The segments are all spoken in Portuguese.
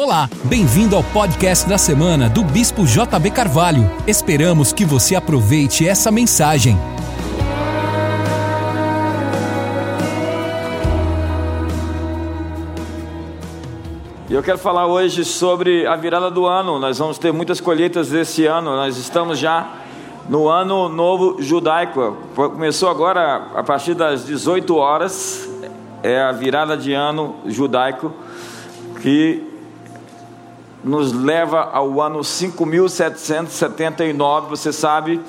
Olá, bem-vindo ao podcast da semana do Bispo JB Carvalho. Esperamos que você aproveite essa mensagem. E eu quero falar hoje sobre a virada do ano. Nós vamos ter muitas colheitas esse ano. Nós estamos já no ano novo judaico. Começou agora a partir das 18 horas. É a virada de ano judaico que nos leva ao ano 5779. Você sabe,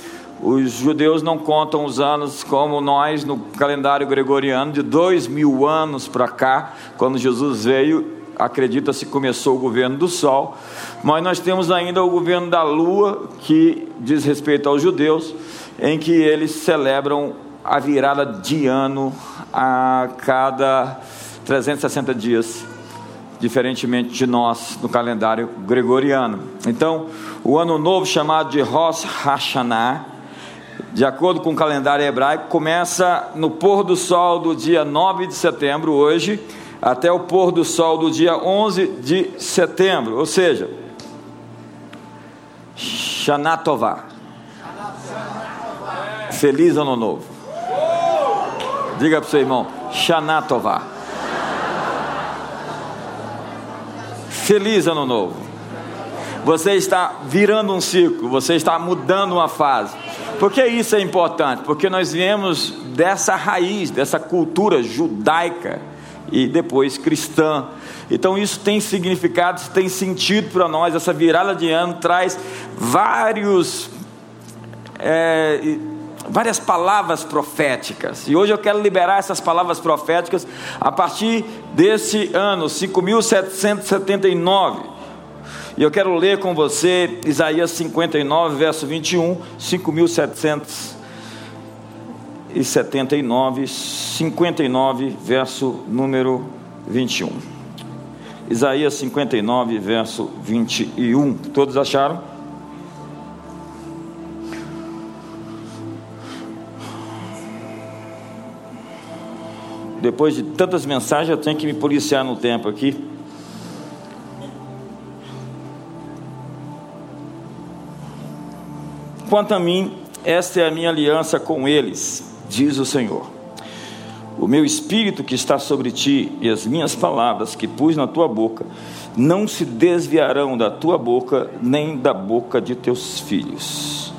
os judeus não contam os anos como nós no calendário gregoriano, de dois mil anos para cá, quando Jesus veio, acredita-se começou o governo do Sol, mas nós temos ainda o governo da Lua, que diz respeito aos judeus, em que eles celebram a virada de ano a cada 360 dias diferentemente de nós no calendário gregoriano. Então, o ano novo chamado de Rosh Hashanah, de acordo com o calendário hebraico, começa no pôr do sol do dia 9 de setembro, hoje, até o pôr do sol do dia 11 de setembro, ou seja, Shana Tová. Feliz ano novo. Diga para o seu irmão, Shana Feliz ano novo. Você está virando um ciclo, você está mudando uma fase. Por que isso é importante? Porque nós viemos dessa raiz, dessa cultura judaica e depois cristã. Então isso tem significado, tem sentido para nós. Essa virada de ano traz vários. É, várias palavras proféticas. E hoje eu quero liberar essas palavras proféticas a partir desse ano, 5779. E eu quero ler com você Isaías 59, verso 21, 5779, 59, verso número 21. Isaías 59, verso 21. Todos acharam? Depois de tantas mensagens, eu tenho que me policiar no tempo aqui. Quanto a mim, esta é a minha aliança com eles, diz o Senhor. O meu espírito que está sobre ti e as minhas palavras que pus na tua boca não se desviarão da tua boca, nem da boca de teus filhos,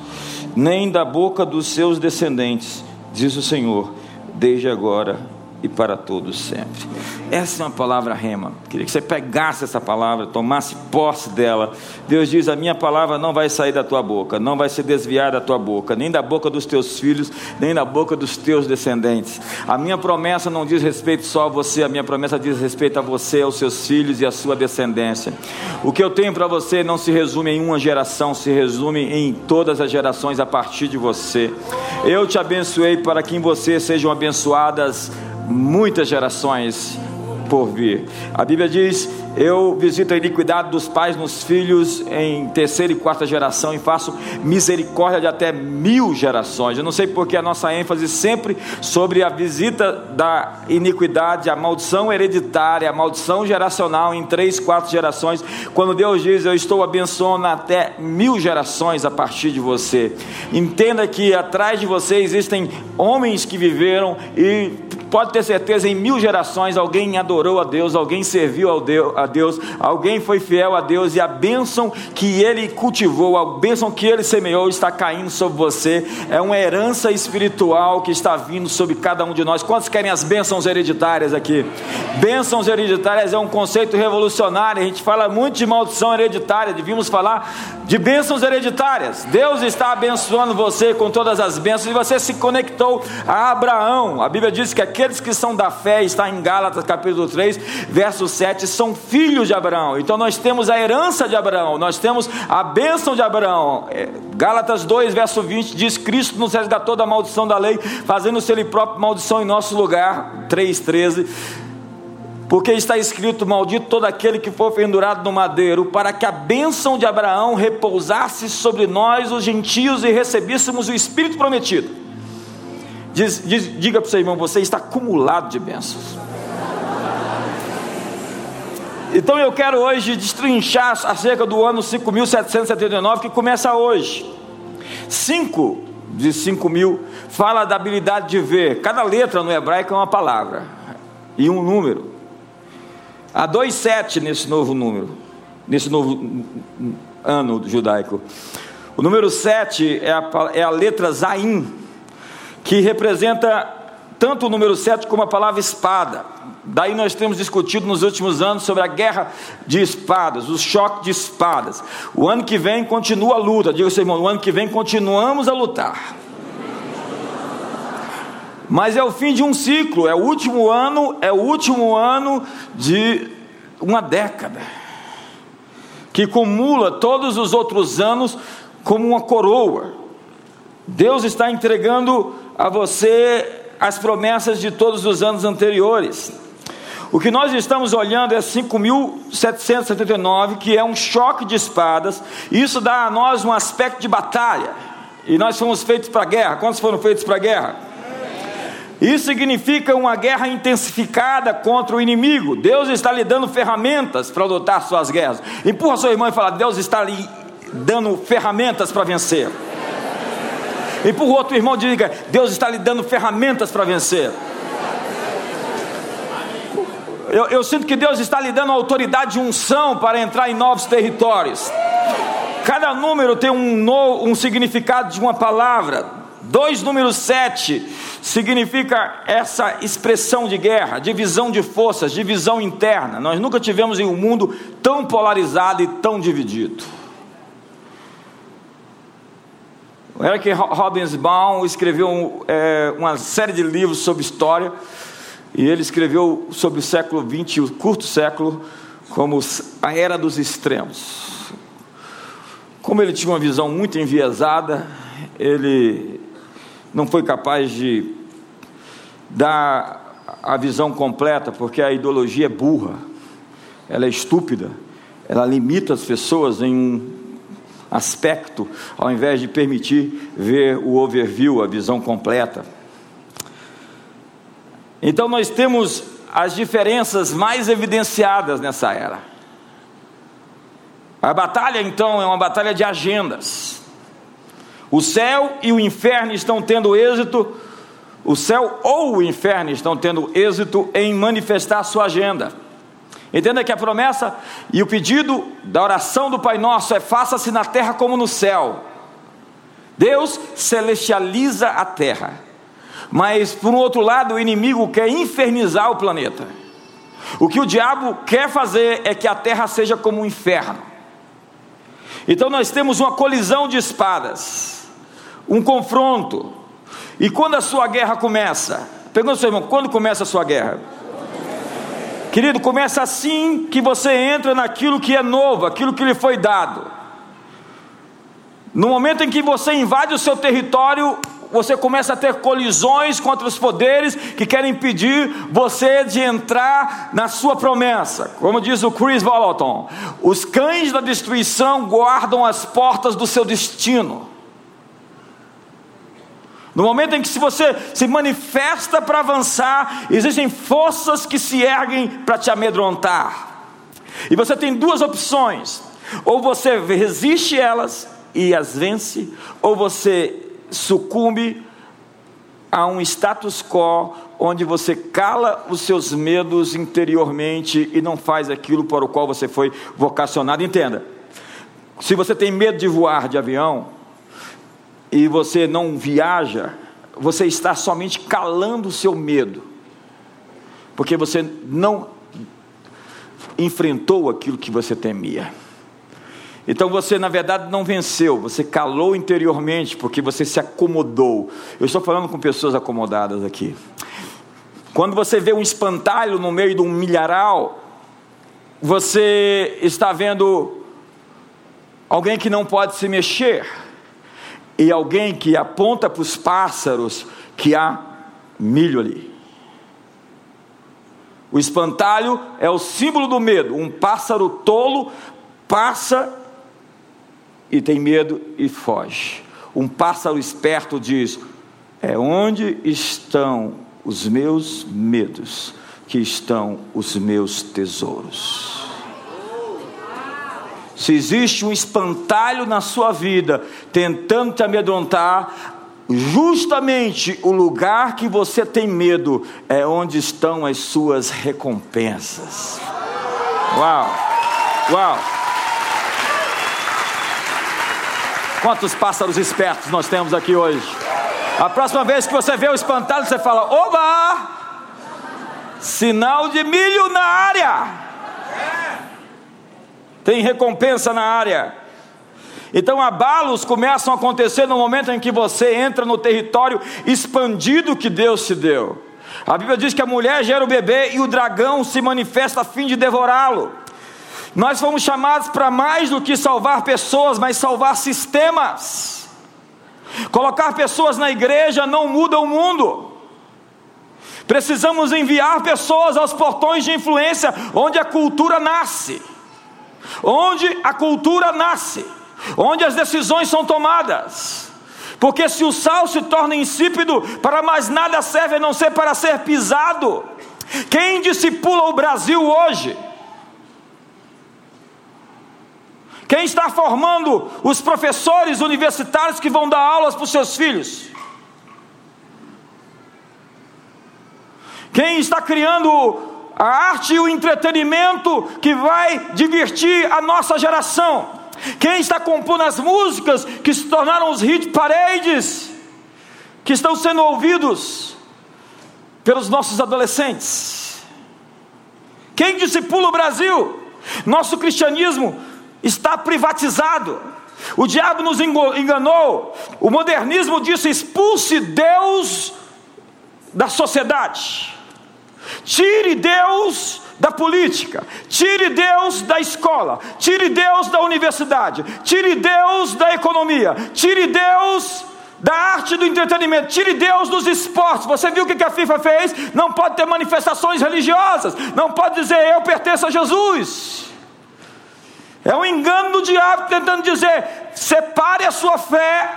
nem da boca dos seus descendentes, diz o Senhor, desde agora e para todos sempre. Essa é uma palavra rema. Queria que você pegasse essa palavra, tomasse posse dela. Deus diz: A minha palavra não vai sair da tua boca, não vai se desviar da tua boca, nem da boca dos teus filhos, nem da boca dos teus descendentes. A minha promessa não diz respeito só a você, a minha promessa diz respeito a você, aos seus filhos e à sua descendência. O que eu tenho para você não se resume em uma geração, se resume em todas as gerações a partir de você. Eu te abençoei para que em você sejam abençoadas muitas gerações por vir. A Bíblia diz: Eu visito a iniquidade dos pais nos filhos em terceira e quarta geração e faço misericórdia de até mil gerações. Eu não sei porque a nossa ênfase sempre sobre a visita da iniquidade, a maldição hereditária, a maldição geracional em três, quatro gerações. Quando Deus diz: Eu estou abençoando até mil gerações a partir de você. Entenda que atrás de você existem homens que viveram e pode ter certeza, em mil gerações alguém adorou a Deus, alguém serviu a Deus, alguém foi fiel a Deus, e a bênção que ele cultivou, a bênção que ele semeou está caindo sobre você, é uma herança espiritual que está vindo sobre cada um de nós. Quantos querem as bênçãos hereditárias aqui? Bênçãos hereditárias é um conceito revolucionário, a gente fala muito de maldição hereditária, devíamos falar de bênçãos hereditárias. Deus está abençoando você com todas as bênçãos, e você se conectou a Abraão, a Bíblia diz que aquele aqueles que são da fé, está em Gálatas capítulo 3, verso 7, são filhos de Abraão. Então nós temos a herança de Abraão, nós temos a bênção de Abraão. É, Gálatas 2, verso 20 diz: Cristo nos resgatou da maldição da lei, fazendo-se Ele próprio maldição em nosso lugar. 3,13 porque está escrito: Maldito todo aquele que for pendurado no madeiro, para que a bênção de Abraão repousasse sobre nós, os gentios, e recebêssemos o Espírito prometido. Diz, diz, diga para o seu irmão: você está acumulado de bênçãos. Então eu quero hoje destrinchar acerca do ano 5779 que começa hoje. 5 de 5 mil fala da habilidade de ver. Cada letra no hebraico é uma palavra e um número. Há dois sete nesse novo número, nesse novo ano judaico. O número 7 é é a letra Zain, que representa tanto o número 7 como a palavra espada. Daí nós temos discutido nos últimos anos sobre a guerra de espadas, o choque de espadas. O ano que vem continua a luta, diga seu irmão, o ano que vem continuamos a lutar. Mas é o fim de um ciclo, é o último ano, é o último ano de uma década que cumula todos os outros anos como uma coroa. Deus está entregando a você as promessas de todos os anos anteriores. O que nós estamos olhando é 5.779, que é um choque de espadas. Isso dá a nós um aspecto de batalha. E nós fomos feitos para guerra. Quantos foram feitos para guerra? Isso significa uma guerra intensificada contra o inimigo. Deus está lhe dando ferramentas para lutar suas guerras. Empurra sua irmã e fala: Deus está lhe dando ferramentas para vencer. E por outro irmão, diga: Deus está lhe dando ferramentas para vencer. Eu, eu, sinto que Deus está lhe dando autoridade e unção para entrar em novos territórios. Cada número tem um, um significado de uma palavra. Dois números sete significa essa expressão de guerra, divisão de forças, divisão interna. Nós nunca tivemos em um mundo tão polarizado e tão dividido. O Eric Robinsbaum escreveu é, uma série de livros sobre história, e ele escreveu sobre o século XX, o curto século, como a era dos extremos. Como ele tinha uma visão muito enviesada, ele não foi capaz de dar a visão completa, porque a ideologia é burra, ela é estúpida, ela limita as pessoas em um aspecto, ao invés de permitir ver o overview, a visão completa. Então nós temos as diferenças mais evidenciadas nessa era. A batalha então é uma batalha de agendas. O céu e o inferno estão tendo êxito, o céu ou o inferno estão tendo êxito em manifestar sua agenda. Entenda que a promessa e o pedido da oração do Pai Nosso é: faça-se na terra como no céu. Deus celestializa a terra, mas por um outro lado, o inimigo quer infernizar o planeta. O que o diabo quer fazer é que a terra seja como um inferno. Então nós temos uma colisão de espadas, um confronto. E quando a sua guerra começa? Pergunta ao seu irmão: quando começa a sua guerra? Querido, começa assim que você entra naquilo que é novo, aquilo que lhe foi dado. No momento em que você invade o seu território, você começa a ter colisões contra os poderes que querem impedir você de entrar na sua promessa. Como diz o Chris Volaton, os cães da destruição guardam as portas do seu destino. No momento em que se você se manifesta para avançar, existem forças que se erguem para te amedrontar. E você tem duas opções: ou você resiste elas e as vence, ou você sucumbe a um status quo onde você cala os seus medos interiormente e não faz aquilo para o qual você foi vocacionado. Entenda. Se você tem medo de voar de avião, e você não viaja, você está somente calando o seu medo, porque você não enfrentou aquilo que você temia. Então você, na verdade, não venceu, você calou interiormente, porque você se acomodou. Eu estou falando com pessoas acomodadas aqui. Quando você vê um espantalho no meio de um milharal, você está vendo alguém que não pode se mexer e alguém que aponta para os pássaros que há milho ali. O espantalho é o símbolo do medo. Um pássaro tolo passa e tem medo e foge. Um pássaro esperto diz: É onde estão os meus medos que estão os meus tesouros. Se existe um espantalho na sua vida tentando te amedrontar, justamente o lugar que você tem medo é onde estão as suas recompensas. Uau! Uau! Quantos pássaros espertos nós temos aqui hoje? A próxima vez que você vê o espantalho, você fala: Oba! Sinal de milho na área. Tem recompensa na área. Então, abalos começam a acontecer no momento em que você entra no território expandido que Deus te deu. A Bíblia diz que a mulher gera o bebê e o dragão se manifesta a fim de devorá-lo. Nós fomos chamados para mais do que salvar pessoas, mas salvar sistemas. Colocar pessoas na igreja não muda o mundo. Precisamos enviar pessoas aos portões de influência onde a cultura nasce. Onde a cultura nasce, onde as decisões são tomadas. Porque se o sal se torna insípido, para mais nada serve a não ser para ser pisado. Quem discipula o Brasil hoje? Quem está formando os professores universitários que vão dar aulas para os seus filhos? Quem está criando a arte e o entretenimento que vai divertir a nossa geração? Quem está compondo as músicas que se tornaram os hit paredes, que estão sendo ouvidos pelos nossos adolescentes? Quem discipula o Brasil? Nosso cristianismo está privatizado. O diabo nos enganou. O modernismo disse: expulse Deus da sociedade. Tire Deus da política, tire Deus da escola, tire Deus da universidade, tire Deus da economia, tire Deus da arte do entretenimento, tire Deus dos esportes. Você viu o que a FIFA fez? Não pode ter manifestações religiosas, não pode dizer eu pertenço a Jesus. É um engano do diabo tentando dizer: separe a sua fé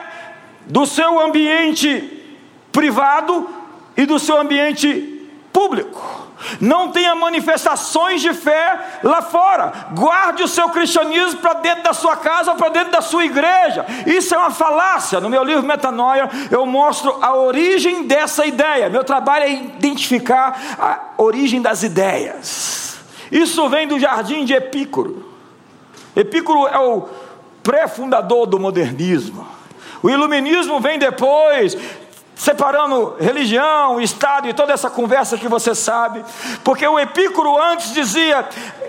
do seu ambiente privado e do seu ambiente público. Não tenha manifestações de fé lá fora. Guarde o seu cristianismo para dentro da sua casa para dentro da sua igreja. Isso é uma falácia. No meu livro Metanoia, eu mostro a origem dessa ideia. Meu trabalho é identificar a origem das ideias. Isso vem do jardim de Epícoro. Epicuro é o pré-fundador do modernismo. O iluminismo vem depois, separando religião, Estado e toda essa conversa que você sabe, porque o Epicuro antes dizia: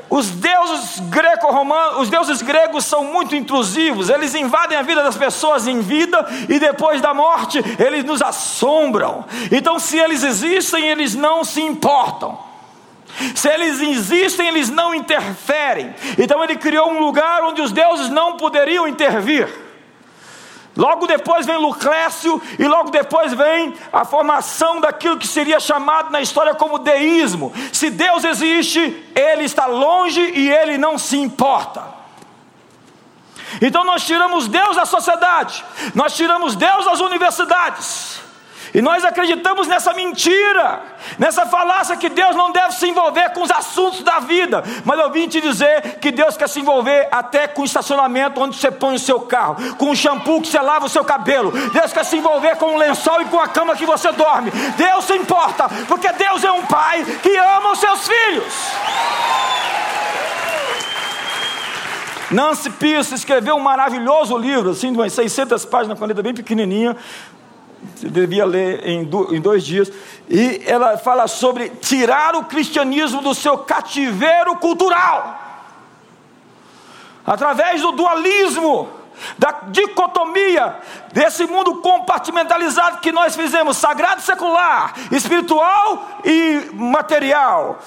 os deuses greco-romanos, os deuses gregos são muito intrusivos, eles invadem a vida das pessoas em vida e depois da morte eles nos assombram. Então, se eles existem, eles não se importam. Se eles existem, eles não interferem. Então ele criou um lugar onde os deuses não poderiam intervir. Logo depois vem Lucrécio, e logo depois vem a formação daquilo que seria chamado na história como deísmo. Se Deus existe, ele está longe e ele não se importa. Então nós tiramos Deus da sociedade, nós tiramos Deus das universidades, e nós acreditamos nessa mentira, nessa falácia que Deus não deve se envolver com os assuntos da vida. Mas eu vim te dizer que Deus quer se envolver até com o estacionamento onde você põe o seu carro, com o shampoo que você lava o seu cabelo. Deus quer se envolver com o lençol e com a cama que você dorme. Deus se importa, porque Deus é um pai que ama os seus filhos. Nancy Pierce escreveu um maravilhoso livro, assim, de umas 600 páginas, com letra bem pequenininha, você devia ler em, dois dias. E ela fala sobre tirar o cristianismo do seu cativeiro cultural, através do dualismo, da dicotomia desse mundo compartimentalizado que nós fizemos, sagrado secular, espiritual e material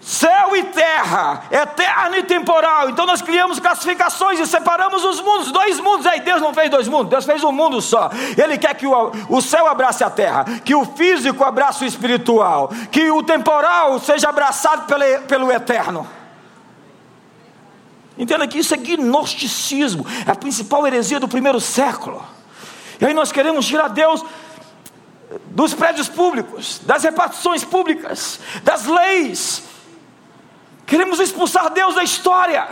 céu e terra, eterno e temporal. Então nós criamos classificações e separamos os mundos, dois mundos. Aí Deus não fez dois mundos, Deus fez um mundo só. Ele quer que o, o céu abrace a terra, que o físico abrace o espiritual, que o temporal seja abraçado pelo, pelo eterno. Entenda que isso é gnosticismo, é a principal heresia do primeiro século. E aí nós queremos tirar Deus dos prédios públicos, das repartições públicas, das leis, Queremos expulsar Deus da história.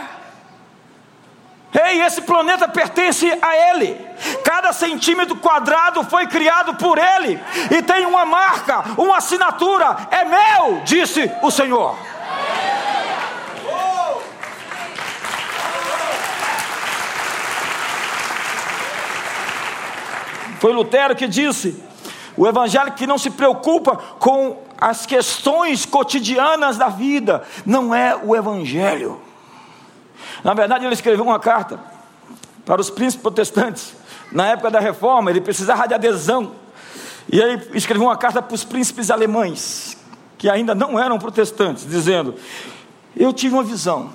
Ei, esse planeta pertence a Ele. Cada centímetro quadrado foi criado por Ele e tem uma marca, uma assinatura. É meu, disse o Senhor. Foi Lutero que disse: o evangelho que não se preocupa com as questões cotidianas da vida não é o evangelho. Na verdade, ele escreveu uma carta para os príncipes protestantes. Na época da reforma, ele precisava de adesão. E ele escreveu uma carta para os príncipes alemães, que ainda não eram protestantes, dizendo: Eu tive uma visão.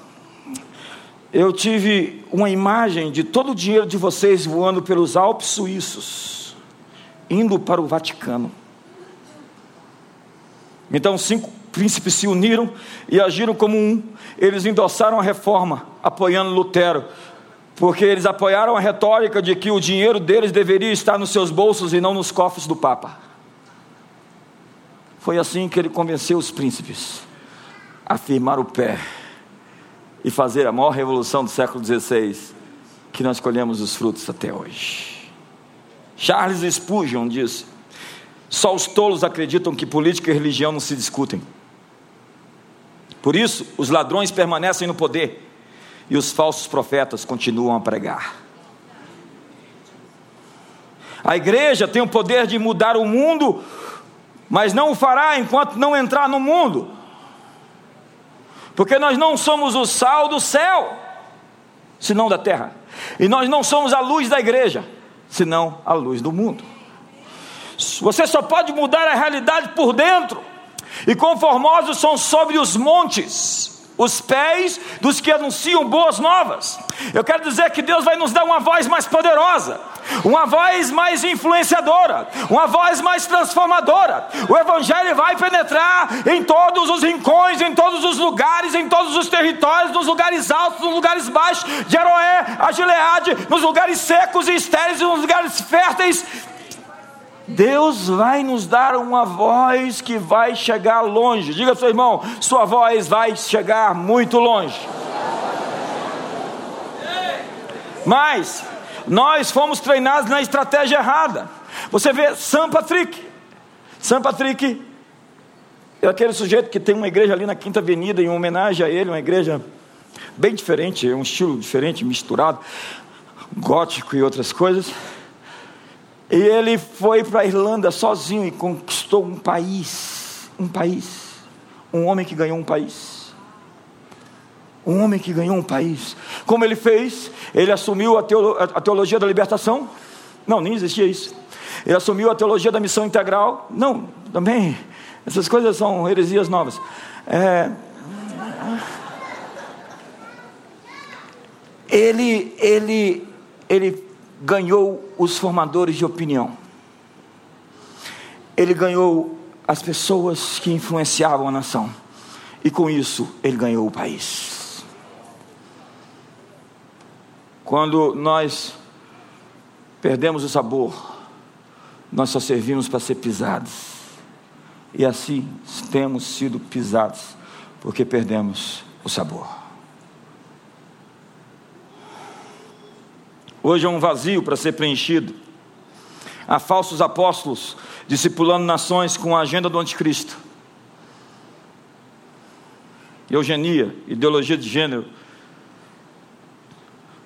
Eu tive uma imagem de todo o dinheiro de vocês voando pelos Alpes suíços, indo para o Vaticano. Então, cinco príncipes se uniram e agiram como um. Eles endossaram a reforma, apoiando Lutero, porque eles apoiaram a retórica de que o dinheiro deles deveria estar nos seus bolsos e não nos cofres do Papa. Foi assim que ele convenceu os príncipes a firmar o pé e fazer a maior revolução do século XVI, que nós colhemos os frutos até hoje. Charles Spurgeon disse: só os tolos acreditam que política e religião não se discutem. Por isso, os ladrões permanecem no poder e os falsos profetas continuam a pregar. A igreja tem o poder de mudar o mundo, mas não o fará enquanto não entrar no mundo, porque nós não somos o sal do céu, senão da terra, e nós não somos a luz da igreja, senão a luz do mundo. Você só pode mudar a realidade por dentro. E conformosos são sobre os montes os pés dos que anunciam boas novas. Eu quero dizer que Deus vai nos dar uma voz mais poderosa, uma voz mais influenciadora, uma voz mais transformadora. O Evangelho vai penetrar em todos os rincões, em todos os lugares, em todos os territórios, nos lugares altos, nos lugares baixos, de Aroé a Gileade, nos lugares secos e estéreis, nos lugares férteis Deus vai nos dar uma voz que vai chegar longe. Diga ao seu irmão: sua voz vai chegar muito longe. Mas nós fomos treinados na estratégia errada. Você vê São Patrick. São Patrick é aquele sujeito que tem uma igreja ali na Quinta Avenida em homenagem a ele, uma igreja bem diferente, um estilo diferente, misturado, gótico e outras coisas. E ele foi para a Irlanda sozinho e conquistou um país. Um país. Um homem que ganhou um país. Um homem que ganhou um país. Como ele fez? Ele assumiu a, teolo a teologia da libertação? Não, nem existia isso. Ele assumiu a teologia da missão integral? Não, também. Essas coisas são heresias novas. É... Ele, ele, ele ganhou os formadores de opinião. Ele ganhou as pessoas que influenciavam a nação. E com isso, ele ganhou o país. Quando nós perdemos o sabor, nós só servimos para ser pisados. E assim temos sido pisados, porque perdemos o sabor. Hoje é um vazio para ser preenchido. Há falsos apóstolos discipulando nações com a agenda do anticristo. Eugenia, ideologia de gênero.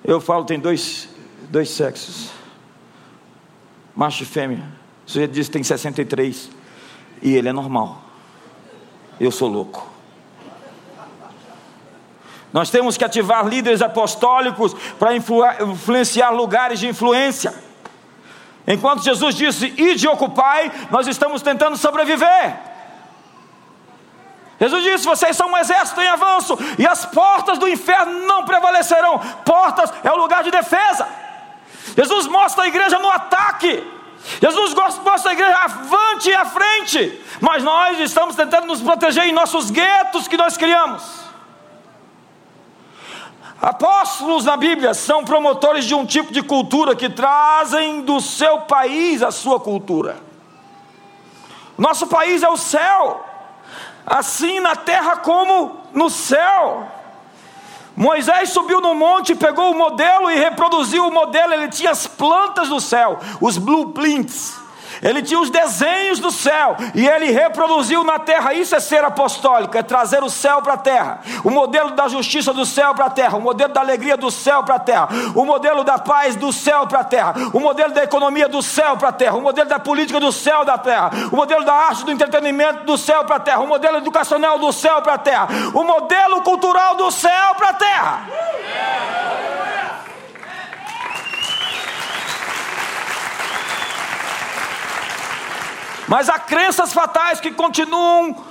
Eu falo, tem dois, dois sexos. Macho e fêmea. O sujeito diz que tem 63. E ele é normal. Eu sou louco. Nós temos que ativar líderes apostólicos para influenciar lugares de influência. Enquanto Jesus disse, ide ocupai, nós estamos tentando sobreviver. Jesus disse: vocês são um exército em avanço, e as portas do inferno não prevalecerão. Portas é o lugar de defesa. Jesus mostra a igreja no ataque. Jesus mostra a igreja avante e à frente. Mas nós estamos tentando nos proteger em nossos guetos que nós criamos. Apóstolos na Bíblia são promotores de um tipo de cultura que trazem do seu país a sua cultura. Nosso país é o céu, assim na terra como no céu. Moisés subiu no monte, pegou o modelo e reproduziu o modelo. Ele tinha as plantas do céu, os blueprints. Ele tinha os desenhos do céu e ele reproduziu na terra. Isso é ser apostólico, é trazer o céu para a terra. O modelo da justiça do céu para a terra, o modelo da alegria do céu para a terra, o modelo da paz do céu para a terra, o modelo da economia do céu para a terra, o modelo da política do céu da terra, o modelo da arte do entretenimento do céu para a terra, o modelo educacional do céu para a terra, o modelo cultural do céu para a terra. Mas há crenças fatais que continuam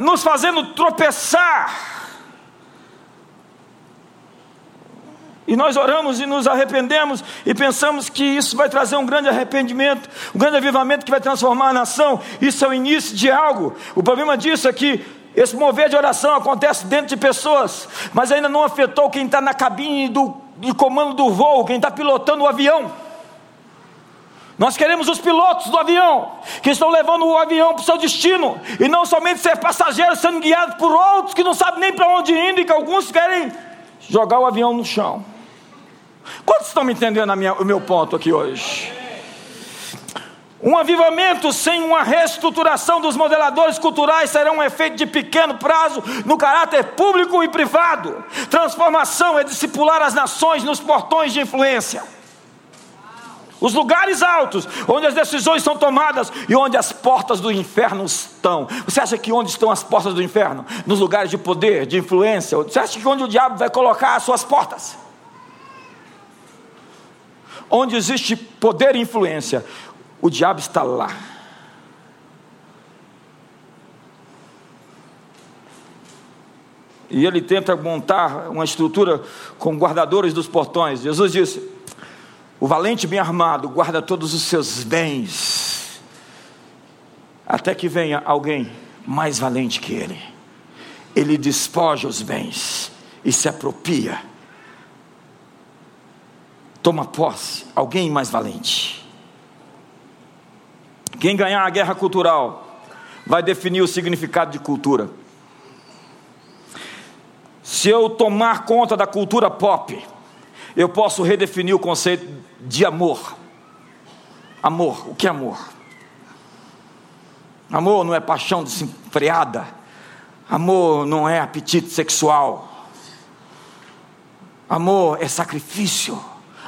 nos fazendo tropeçar. E nós oramos e nos arrependemos e pensamos que isso vai trazer um grande arrependimento, um grande avivamento que vai transformar a nação. Isso é o início de algo. O problema disso é que esse mover de oração acontece dentro de pessoas, mas ainda não afetou quem está na cabine do, do comando do voo, quem está pilotando o avião. Nós queremos os pilotos do avião, que estão levando o avião para o seu destino, e não somente ser passageiros sendo guiados por outros que não sabem nem para onde indo, e que alguns querem jogar o avião no chão. Quantos estão me entendendo minha, o meu ponto aqui hoje? Um avivamento sem uma reestruturação dos modeladores culturais será um efeito de pequeno prazo no caráter público e privado. Transformação é discipular as nações nos portões de influência. Os lugares altos, onde as decisões são tomadas e onde as portas do inferno estão. Você acha que onde estão as portas do inferno? Nos lugares de poder, de influência. Você acha que onde o diabo vai colocar as suas portas? Onde existe poder e influência, o diabo está lá. E ele tenta montar uma estrutura com guardadores dos portões. Jesus disse: o valente bem armado guarda todos os seus bens, até que venha alguém mais valente que ele. Ele despoja os bens e se apropria. Toma posse, alguém mais valente. Quem ganhar a guerra cultural vai definir o significado de cultura. Se eu tomar conta da cultura pop, eu posso redefinir o conceito de amor. Amor, o que é amor? Amor não é paixão desenfreada. Amor não é apetite sexual. Amor é sacrifício.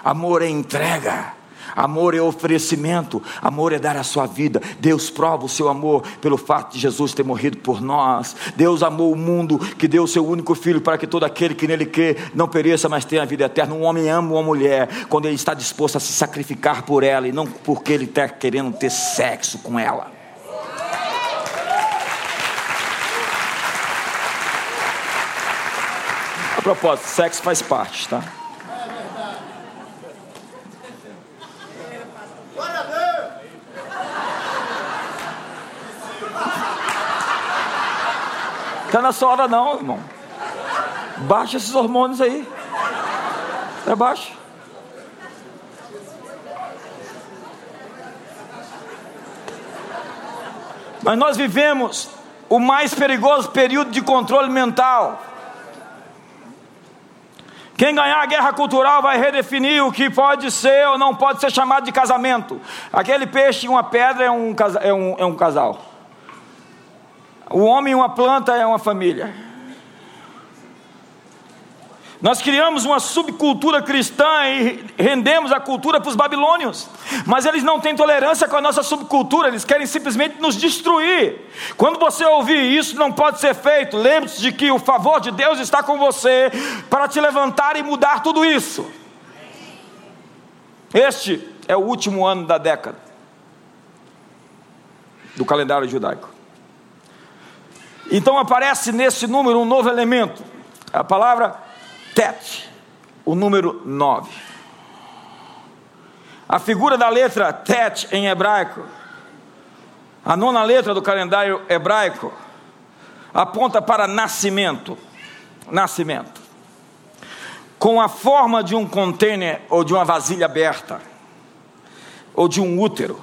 Amor é entrega. Amor é oferecimento, amor é dar a sua vida. Deus prova o seu amor pelo fato de Jesus ter morrido por nós. Deus amou o mundo, que deu o seu único filho para que todo aquele que nele crê não pereça, mas tenha a vida eterna. Um homem ama uma mulher quando ele está disposto a se sacrificar por ela e não porque ele está querendo ter sexo com ela. A propósito, sexo faz parte, tá? Está na sua hora não, irmão. Baixa esses hormônios aí. É baixo. Mas nós vivemos o mais perigoso período de controle mental. Quem ganhar a guerra cultural vai redefinir o que pode ser ou não pode ser chamado de casamento. Aquele peixe e uma pedra é um, é um, é um casal. O homem e uma planta é uma família. Nós criamos uma subcultura cristã e rendemos a cultura para os babilônios, mas eles não têm tolerância com a nossa subcultura, eles querem simplesmente nos destruir. Quando você ouvir isso, não pode ser feito. Lembre-se de que o favor de Deus está com você para te levantar e mudar tudo isso. Este é o último ano da década do calendário judaico. Então aparece nesse número um novo elemento, a palavra tet, o número 9. A figura da letra tet em hebraico, a nona letra do calendário hebraico, aponta para nascimento. Nascimento. Com a forma de um container ou de uma vasilha aberta, ou de um útero,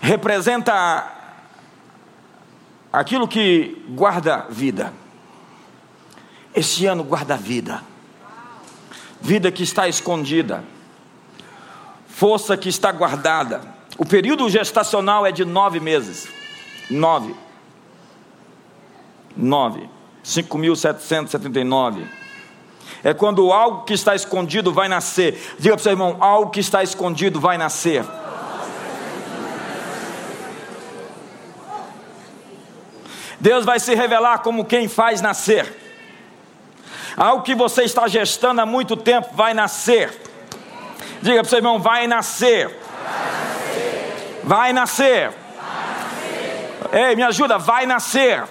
representa aquilo que guarda vida. Este ano guarda vida, vida que está escondida, força que está guardada. O período gestacional é de nove meses. Nove. Nove. 5.779. É quando algo que está escondido vai nascer. Diga para o seu irmão: algo que está escondido vai nascer. Deus vai se revelar como quem faz nascer. Algo que você está gestando há muito tempo vai nascer. Diga para o seu irmão: vai nascer. Vai nascer. Ei, me ajuda, vai nascer.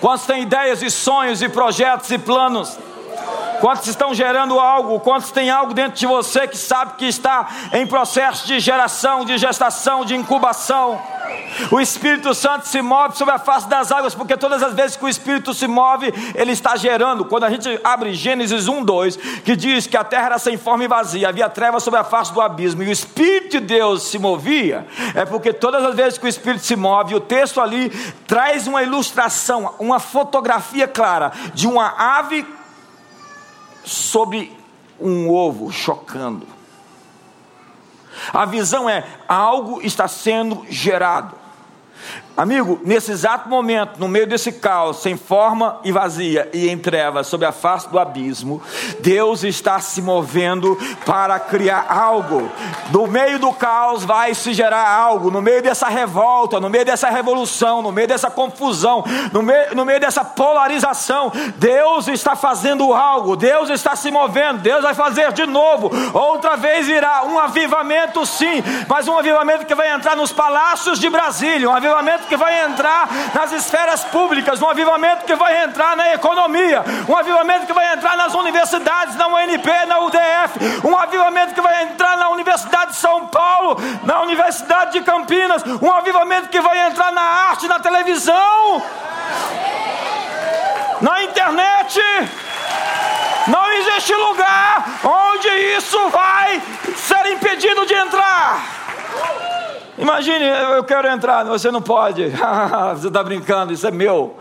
Quantos têm ideias e sonhos e projetos e planos? Quantos estão gerando algo? Quantos tem algo dentro de você que sabe que está em processo de geração, de gestação, de incubação? O Espírito Santo se move sobre a face das águas, porque todas as vezes que o Espírito se move, ele está gerando. Quando a gente abre Gênesis 1, 2, que diz que a terra era sem forma e vazia, havia trevas sobre a face do abismo, e o Espírito de Deus se movia, é porque todas as vezes que o Espírito se move, o texto ali traz uma ilustração, uma fotografia clara de uma ave sobre um ovo chocando. A visão é algo está sendo gerado. Amigo, nesse exato momento, no meio desse caos, sem forma e vazia e em trevas, sob a face do abismo, Deus está se movendo para criar algo. No meio do caos vai se gerar algo. No meio dessa revolta, no meio dessa revolução, no meio dessa confusão, no meio, no meio dessa polarização, Deus está fazendo algo. Deus está se movendo. Deus vai fazer de novo. Outra vez virá um avivamento, sim, mas um avivamento que vai entrar nos palácios de Brasília, um avivamento que vai entrar nas esferas públicas, um avivamento que vai entrar na economia, um avivamento que vai entrar nas universidades, na UNP, na UDF, um avivamento que vai entrar na Universidade de São Paulo, na Universidade de Campinas, um avivamento que vai entrar na arte, na televisão, na internet. Não existe lugar onde isso vai ser impedido de entrar. Imagine, eu quero entrar, você não pode. você está brincando, isso é meu.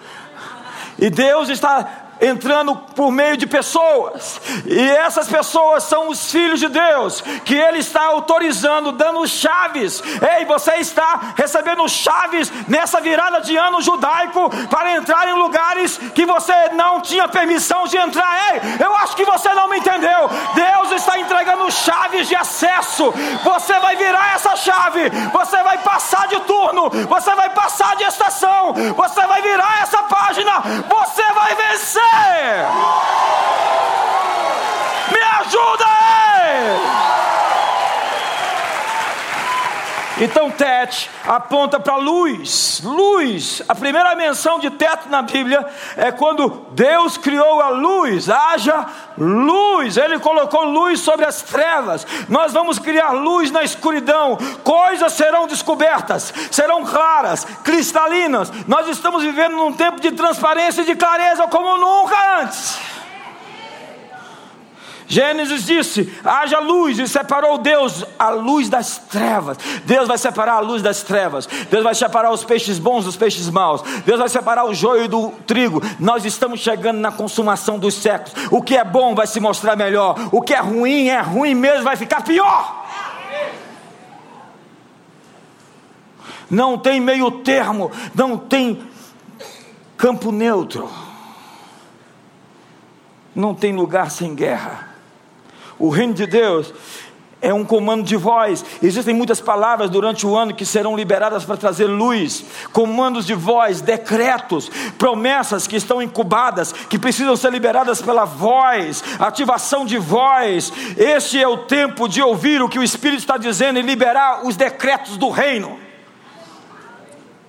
E Deus está entrando por meio de pessoas, e essas pessoas são os filhos de Deus, que Ele está autorizando, dando chaves. Ei, você está recebendo chaves nessa virada de ano judaico para entrar em lugares que você não tinha permissão de entrar. Ei, eu acho que você não me entendeu. Deus está entregando chaves de acesso. Você vai virar essa chave, você vai passar de turno, você vai passar de estação, você vai virar essa página, você vai vencer. Me ajuda aí! Então, Tete aponta para luz. Luz. A primeira menção de teto na Bíblia é quando Deus criou a luz. Haja luz. Ele colocou luz sobre as trevas. Nós vamos criar luz na escuridão. Coisas serão descobertas, serão claras, cristalinas. Nós estamos vivendo num tempo de transparência e de clareza como nunca antes. Gênesis disse: haja luz, e separou Deus a luz das trevas. Deus vai separar a luz das trevas. Deus vai separar os peixes bons dos peixes maus. Deus vai separar o joio do trigo. Nós estamos chegando na consumação dos séculos. O que é bom vai se mostrar melhor. O que é ruim é ruim mesmo, vai ficar pior. Não tem meio termo, não tem campo neutro. Não tem lugar sem guerra. O reino de Deus é um comando de voz. Existem muitas palavras durante o ano que serão liberadas para trazer luz, comandos de voz, decretos, promessas que estão incubadas, que precisam ser liberadas pela voz, ativação de voz. Este é o tempo de ouvir o que o Espírito está dizendo e liberar os decretos do reino.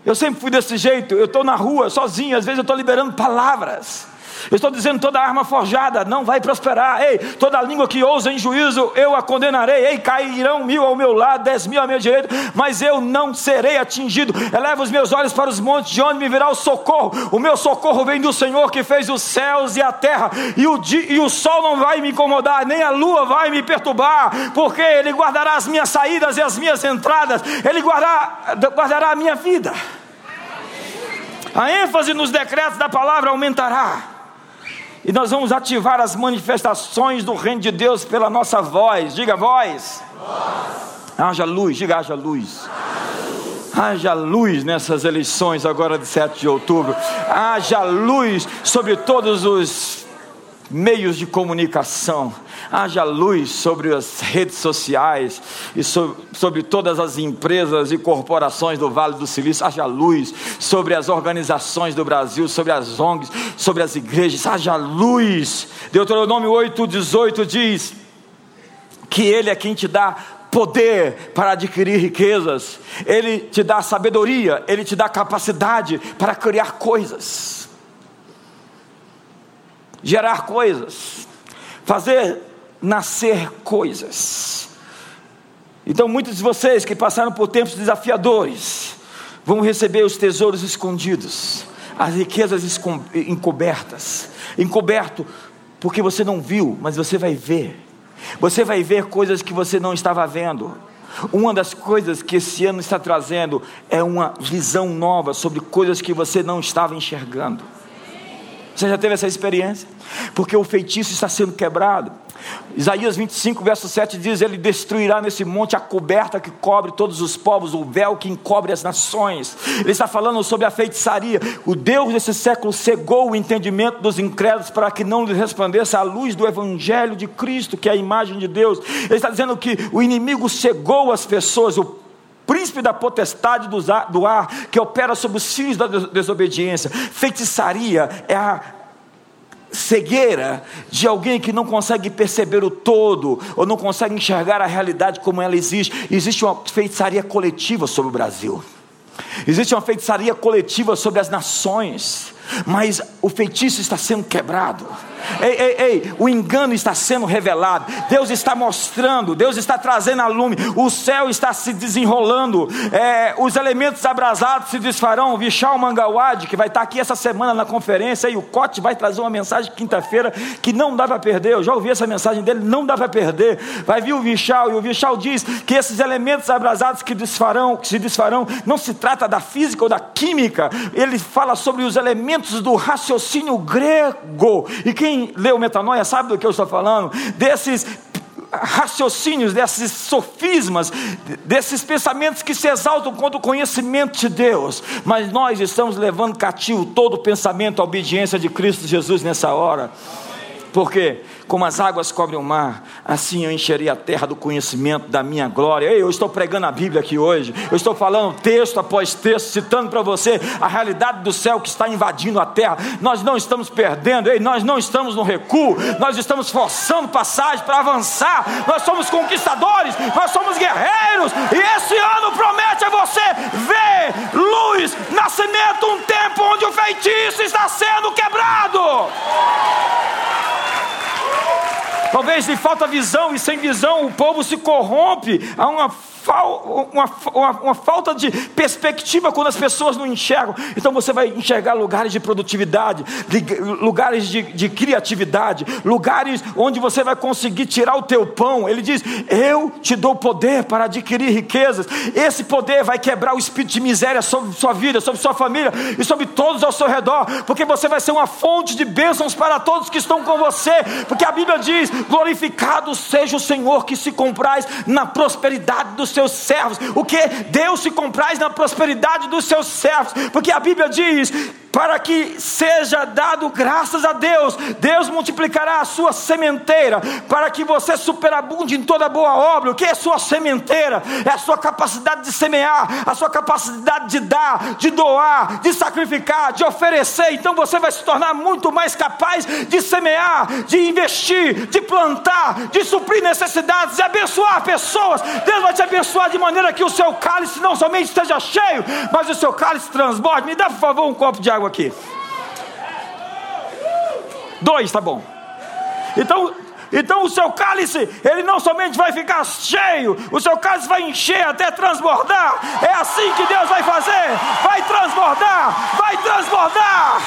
Eu sempre fui desse jeito, eu estou na rua sozinho, às vezes eu estou liberando palavras. Eu estou dizendo: toda arma forjada não vai prosperar. Ei, toda língua que ousa em juízo, eu a condenarei. Ei, cairão mil ao meu lado, dez mil ao meu direito, mas eu não serei atingido. Eleva os meus olhos para os montes, de onde me virá o socorro. O meu socorro vem do Senhor que fez os céus e a terra, e o, e o sol não vai me incomodar, nem a lua vai me perturbar, porque Ele guardará as minhas saídas e as minhas entradas, Ele guardará, guardará a minha vida. A ênfase nos decretos da palavra aumentará. E nós vamos ativar as manifestações do reino de Deus pela nossa voz. Diga voz. voz. Haja luz, diga haja luz. Haja luz nessas eleições agora de 7 de outubro. Haja luz sobre todos os meios de comunicação. Haja luz sobre as redes sociais e sobre, sobre, todas as empresas e corporações do Vale do Silício. Haja luz sobre as organizações do Brasil, sobre as ONGs, sobre as igrejas. Haja luz. Deuteronômio 8, 18 diz que Ele é quem te dá poder para adquirir riquezas, Ele te dá sabedoria, Ele te dá capacidade para criar coisas, gerar coisas, fazer nascer coisas. Então, muitos de vocês que passaram por tempos desafiadores vão receber os tesouros escondidos, as riquezas encobertas, encoberto porque você não viu, mas você vai ver você vai ver coisas que você não estava vendo. Uma das coisas que esse ano está trazendo é uma visão nova sobre coisas que você não estava enxergando. Você já teve essa experiência? Porque o feitiço está sendo quebrado. Isaías 25, verso 7 diz: Ele destruirá nesse monte a coberta que cobre todos os povos, o véu que encobre as nações. Ele está falando sobre a feitiçaria. O Deus desse século cegou o entendimento dos incrédulos para que não lhes resplandeça a luz do Evangelho de Cristo, que é a imagem de Deus. Ele está dizendo que o inimigo cegou as pessoas, o príncipe da potestade do ar, que opera sobre os filhos da desobediência. Feitiçaria é a cegueira de alguém que não consegue perceber o todo, ou não consegue enxergar a realidade como ela existe. Existe uma feitiçaria coletiva sobre o Brasil, existe uma feitiçaria coletiva sobre as nações, mas o feitiço está sendo quebrado. Ei, ei, ei, o engano está sendo revelado. Deus está mostrando, Deus está trazendo a lume. O céu está se desenrolando. É, os elementos abrasados se desfarão. Vishal Mangawad, que vai estar aqui essa semana na conferência, e o Cote vai trazer uma mensagem quinta-feira que não dá para perder. Eu já ouvi essa mensagem dele, não dá para perder. Vai vir o Vishal, e o Vishal diz que esses elementos abrasados que desfarão, que se desfarão, não se trata da física ou da química. Ele fala sobre os elementos do raciocínio grego. E quem quem leu metanoia sabe do que eu estou falando, desses raciocínios, desses sofismas, desses pensamentos que se exaltam contra o conhecimento de Deus, mas nós estamos levando cativo todo o pensamento à obediência de Cristo Jesus nessa hora. Porque como as águas cobrem o mar, assim eu encherei a terra do conhecimento da minha glória. Ei, eu estou pregando a Bíblia aqui hoje. Eu estou falando texto após texto, citando para você a realidade do céu que está invadindo a terra. Nós não estamos perdendo, ei, nós não estamos no recuo, nós estamos forçando passagem para avançar. Nós somos conquistadores, nós somos guerreiros, e esse ano promete a você ver luz, nascimento, um tempo onde o feitiço está sendo quebrado. Talvez lhe falta visão, e sem visão o povo se corrompe. Há uma uma, uma, uma, falta de perspectiva quando as pessoas não enxergam. Então você vai enxergar lugares de produtividade, lugares de, de, criatividade, lugares onde você vai conseguir tirar o teu pão. Ele diz: Eu te dou poder para adquirir riquezas. Esse poder vai quebrar o espírito de miséria sobre sua vida, sobre sua família e sobre todos ao seu redor, porque você vai ser uma fonte de bênçãos para todos que estão com você. Porque a Bíblia diz: Glorificado seja o Senhor que se compraz na prosperidade dos seus servos. O que? Deus se compraz na prosperidade dos seus servos, porque a Bíblia diz para que seja dado graças a Deus. Deus multiplicará a sua sementeira, para que você superabunde em toda boa obra. O que é sua sementeira? É a sua capacidade de semear, a sua capacidade de dar, de doar, de sacrificar, de oferecer. Então você vai se tornar muito mais capaz de semear, de investir, de plantar, de suprir necessidades, de abençoar pessoas. Deus vai te abençoar de maneira que o seu cálice não somente esteja cheio, mas o seu cálice transborde. Me dá, por favor, um copo de água aqui. Dois, tá bom. Então, então o seu cálice, ele não somente vai ficar cheio, o seu cálice vai encher até transbordar. É assim que Deus vai fazer. Vai transbordar, vai transbordar.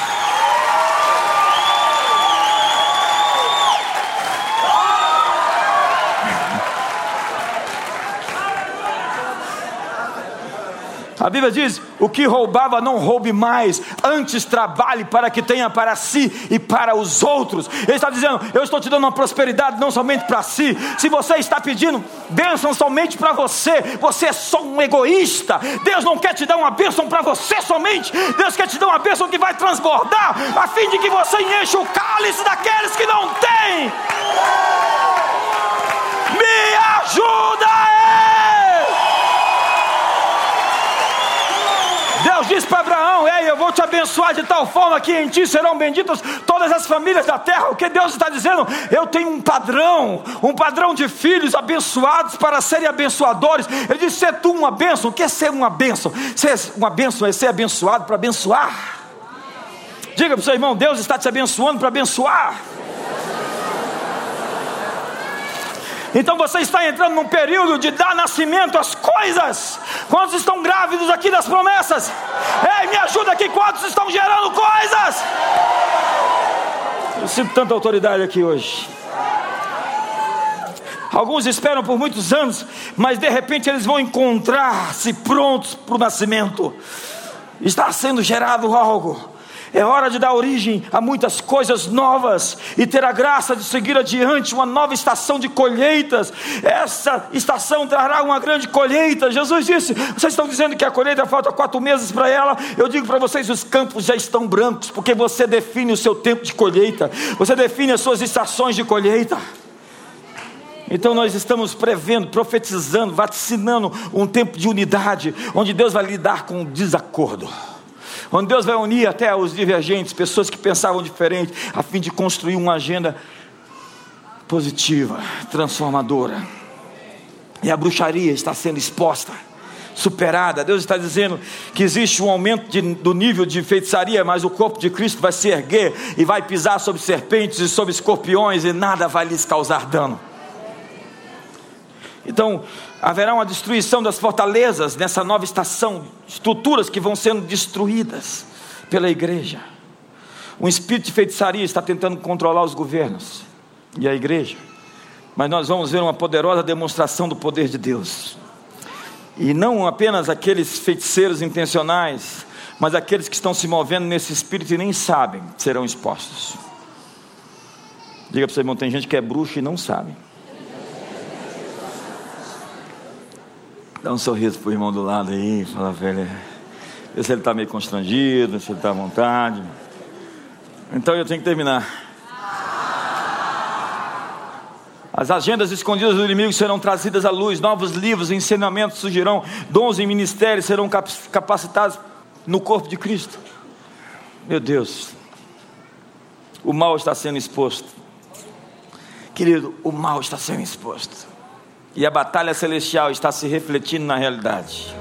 A Bíblia diz: o que roubava não roube mais, antes trabalhe para que tenha para si e para os outros. Ele está dizendo: eu estou te dando uma prosperidade não somente para si. Se você está pedindo bênção somente para você, você é só um egoísta. Deus não quer te dar uma bênção para você somente, Deus quer te dar uma bênção que vai transbordar, a fim de que você enche o cálice daqueles que não têm. Me ajuda Deus disse para Abraão: Ei, eu vou te abençoar de tal forma que em ti serão benditas todas as famílias da terra. O que Deus está dizendo? Eu tenho um padrão, um padrão de filhos abençoados para serem abençoadores. Ele disse: Ser tu uma bênção. O que é ser uma bênção? Ser uma bênção é ser abençoado para abençoar. Diga para o seu irmão: Deus está te abençoando para abençoar. Então você está entrando num período de dar nascimento às coisas. Quantos estão grávidos aqui das promessas? Ei, me ajuda aqui, quantos estão gerando coisas? Eu sinto tanta autoridade aqui hoje. Alguns esperam por muitos anos, mas de repente eles vão encontrar-se prontos para o nascimento. Está sendo gerado algo é hora de dar origem a muitas coisas novas e ter a graça de seguir adiante uma nova estação de colheitas. Essa estação trará uma grande colheita. Jesus disse: Vocês estão dizendo que a colheita falta quatro meses para ela. Eu digo para vocês: os campos já estão brancos, porque você define o seu tempo de colheita, você define as suas estações de colheita. Então nós estamos prevendo, profetizando, vaticinando um tempo de unidade, onde Deus vai lidar com o desacordo onde Deus vai unir até os divergentes, pessoas que pensavam diferente, a fim de construir uma agenda positiva, transformadora. E a bruxaria está sendo exposta, superada. Deus está dizendo que existe um aumento de, do nível de feitiçaria, mas o corpo de Cristo vai se erguer e vai pisar sobre serpentes e sobre escorpiões e nada vai lhes causar dano. Então, haverá uma destruição das fortalezas nessa nova estação, estruturas que vão sendo destruídas pela igreja. Um espírito de feitiçaria está tentando controlar os governos e a igreja, mas nós vamos ver uma poderosa demonstração do poder de Deus. E não apenas aqueles feiticeiros intencionais, mas aqueles que estão se movendo nesse espírito e nem sabem serão expostos. Diga para o seu irmão: tem gente que é bruxa e não sabe. Dá um sorriso pro irmão do lado aí, fala, velho. Vê se ele está meio constrangido, se ele está à vontade. Então eu tenho que terminar. As agendas escondidas do inimigo serão trazidas à luz, novos livros ensinamentos surgirão, dons e ministérios serão capacitados no corpo de Cristo. Meu Deus, o mal está sendo exposto. Querido, o mal está sendo exposto. E a batalha celestial está se refletindo na realidade.